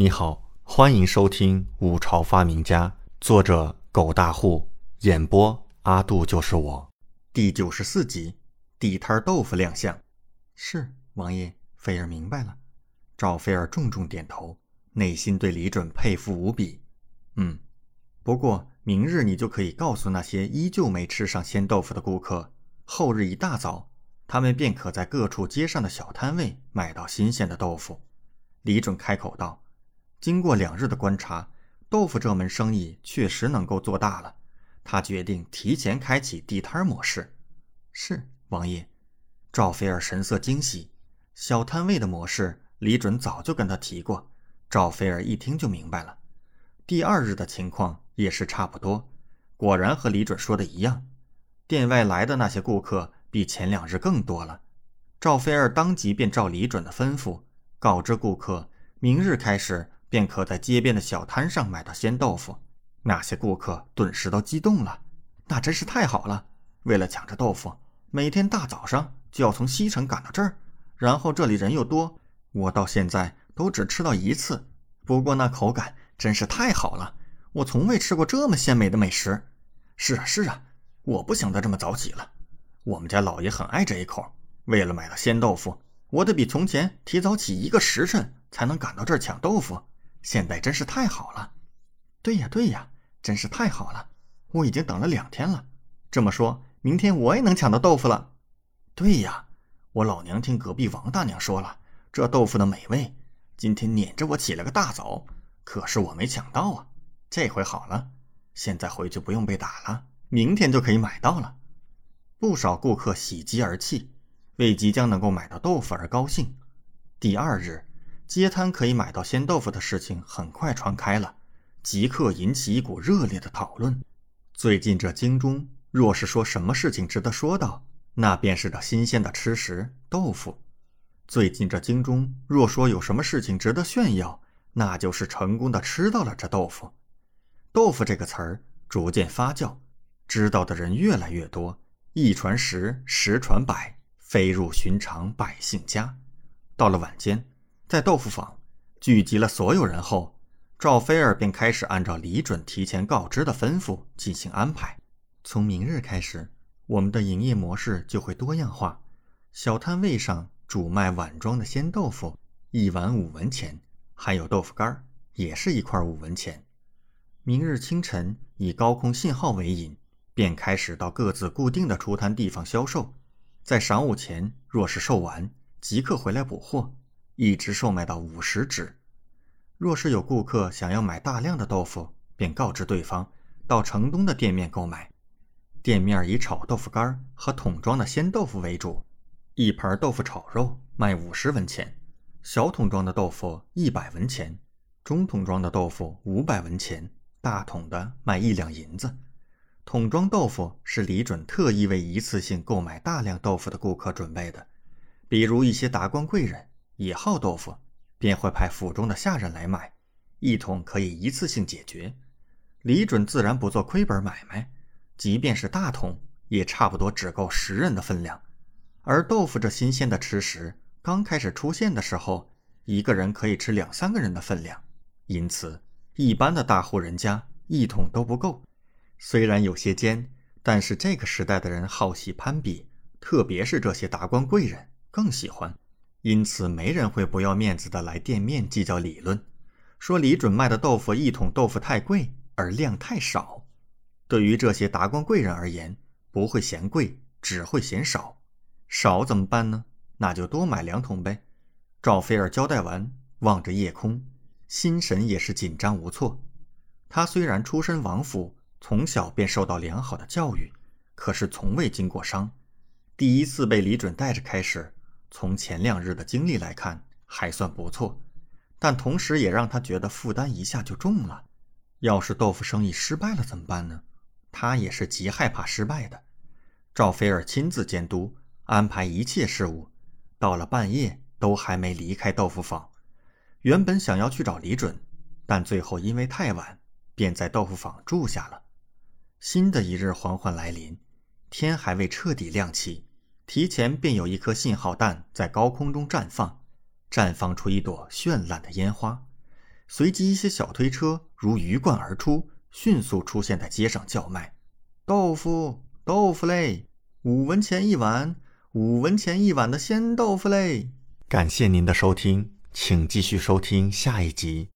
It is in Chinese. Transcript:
你好，欢迎收听《五朝发明家》，作者狗大户，演播阿杜就是我，第九十四集，地摊豆腐亮相。是王爷，菲儿明白了。赵菲儿重重点头，内心对李准佩服无比。嗯，不过明日你就可以告诉那些依旧没吃上鲜豆腐的顾客，后日一大早，他们便可在各处街上的小摊位买到新鲜的豆腐。李准开口道。经过两日的观察，豆腐这门生意确实能够做大了。他决定提前开启地摊模式。是王爷，赵菲儿神色惊喜。小摊位的模式，李准早就跟他提过。赵菲儿一听就明白了。第二日的情况也是差不多，果然和李准说的一样。店外来的那些顾客比前两日更多了。赵菲儿当即便照李准的吩咐，告知顾客，明日开始。便可在街边的小摊上买到鲜豆腐，那些顾客顿时都激动了，那真是太好了！为了抢着豆腐，每天大早上就要从西城赶到这儿，然后这里人又多，我到现在都只吃到一次，不过那口感真是太好了，我从未吃过这么鲜美的美食。是啊，是啊，我不想再这么早起了。我们家老爷很爱这一口，为了买到鲜豆腐，我得比从前提早起一个时辰才能赶到这儿抢豆腐。现在真是太好了，对呀对呀，真是太好了！我已经等了两天了。这么说，明天我也能抢到豆腐了。对呀，我老娘听隔壁王大娘说了，这豆腐的美味，今天撵着我起了个大早，可是我没抢到啊。这回好了，现在回去不用被打了，明天就可以买到了。不少顾客喜极而泣，为即将能够买到豆腐而高兴。第二日。街摊可以买到鲜豆腐的事情很快传开了，即刻引起一股热烈的讨论。最近这京中，若是说什么事情值得说道，那便是这新鲜的吃食豆腐。最近这京中，若说有什么事情值得炫耀，那就是成功的吃到了这豆腐。豆腐这个词儿逐渐发酵，知道的人越来越多，一传十，十传百，飞入寻常百姓家。到了晚间。在豆腐坊聚集了所有人后，赵菲儿便开始按照李准提前告知的吩咐进行安排。从明日开始，我们的营业模式就会多样化。小摊位上主卖碗装的鲜豆腐，一碗五文钱，还有豆腐干也是一块五文钱。明日清晨以高空信号为引，便开始到各自固定的出摊地方销售。在晌午前，若是售完，即刻回来补货。一直售卖到五十只。若是有顾客想要买大量的豆腐，便告知对方到城东的店面购买。店面以炒豆腐干和桶装的鲜豆腐为主。一盘豆腐炒肉卖五十文钱，小桶装的豆腐一百文钱，中桶装的豆腐五百文钱，大桶的卖一两银子。桶装豆腐是李准特意为一次性购买大量豆腐的顾客准备的，比如一些达官贵人。也好豆腐，便会派府中的下人来买，一桶可以一次性解决。李准自然不做亏本买卖，即便是大桶，也差不多只够十人的分量。而豆腐这新鲜的吃食刚开始出现的时候，一个人可以吃两三个人的分量，因此一般的大户人家一桶都不够。虽然有些尖，但是这个时代的人好喜攀比，特别是这些达官贵人更喜欢。因此，没人会不要面子的来店面计较理论，说李准卖的豆腐一桶豆腐太贵，而量太少。对于这些达官贵人而言，不会嫌贵，只会嫌少。少怎么办呢？那就多买两桶呗。赵菲儿交代完，望着夜空，心神也是紧张无措。他虽然出身王府，从小便受到良好的教育，可是从未经过伤。第一次被李准带着开始。从前两日的经历来看，还算不错，但同时也让他觉得负担一下就重了。要是豆腐生意失败了怎么办呢？他也是极害怕失败的。赵菲儿亲自监督安排一切事务，到了半夜都还没离开豆腐坊。原本想要去找李准，但最后因为太晚，便在豆腐坊住下了。新的一日缓缓来临，天还未彻底亮起。提前便有一颗信号弹在高空中绽放，绽放出一朵绚烂的烟花。随即一些小推车如鱼贯而出，迅速出现在街上叫卖：“豆腐，豆腐嘞！五文钱一碗，五文钱一碗的鲜豆腐嘞！”感谢您的收听，请继续收听下一集。